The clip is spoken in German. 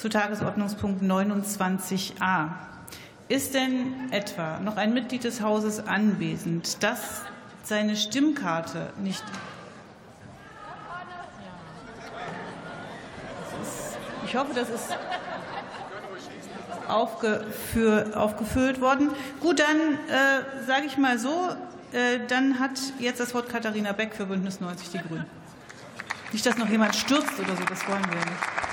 zu Tagesordnungspunkt 29a. Ist denn etwa noch ein Mitglied des Hauses anwesend, das seine Stimmkarte nicht Ich hoffe, das ist aufgefüllt worden. Gut, dann äh, sage ich mal so, äh, dann hat jetzt das Wort Katharina Beck für Bündnis 90 Die Grünen. Nicht, dass noch jemand stürzt oder so, das wollen wir nicht.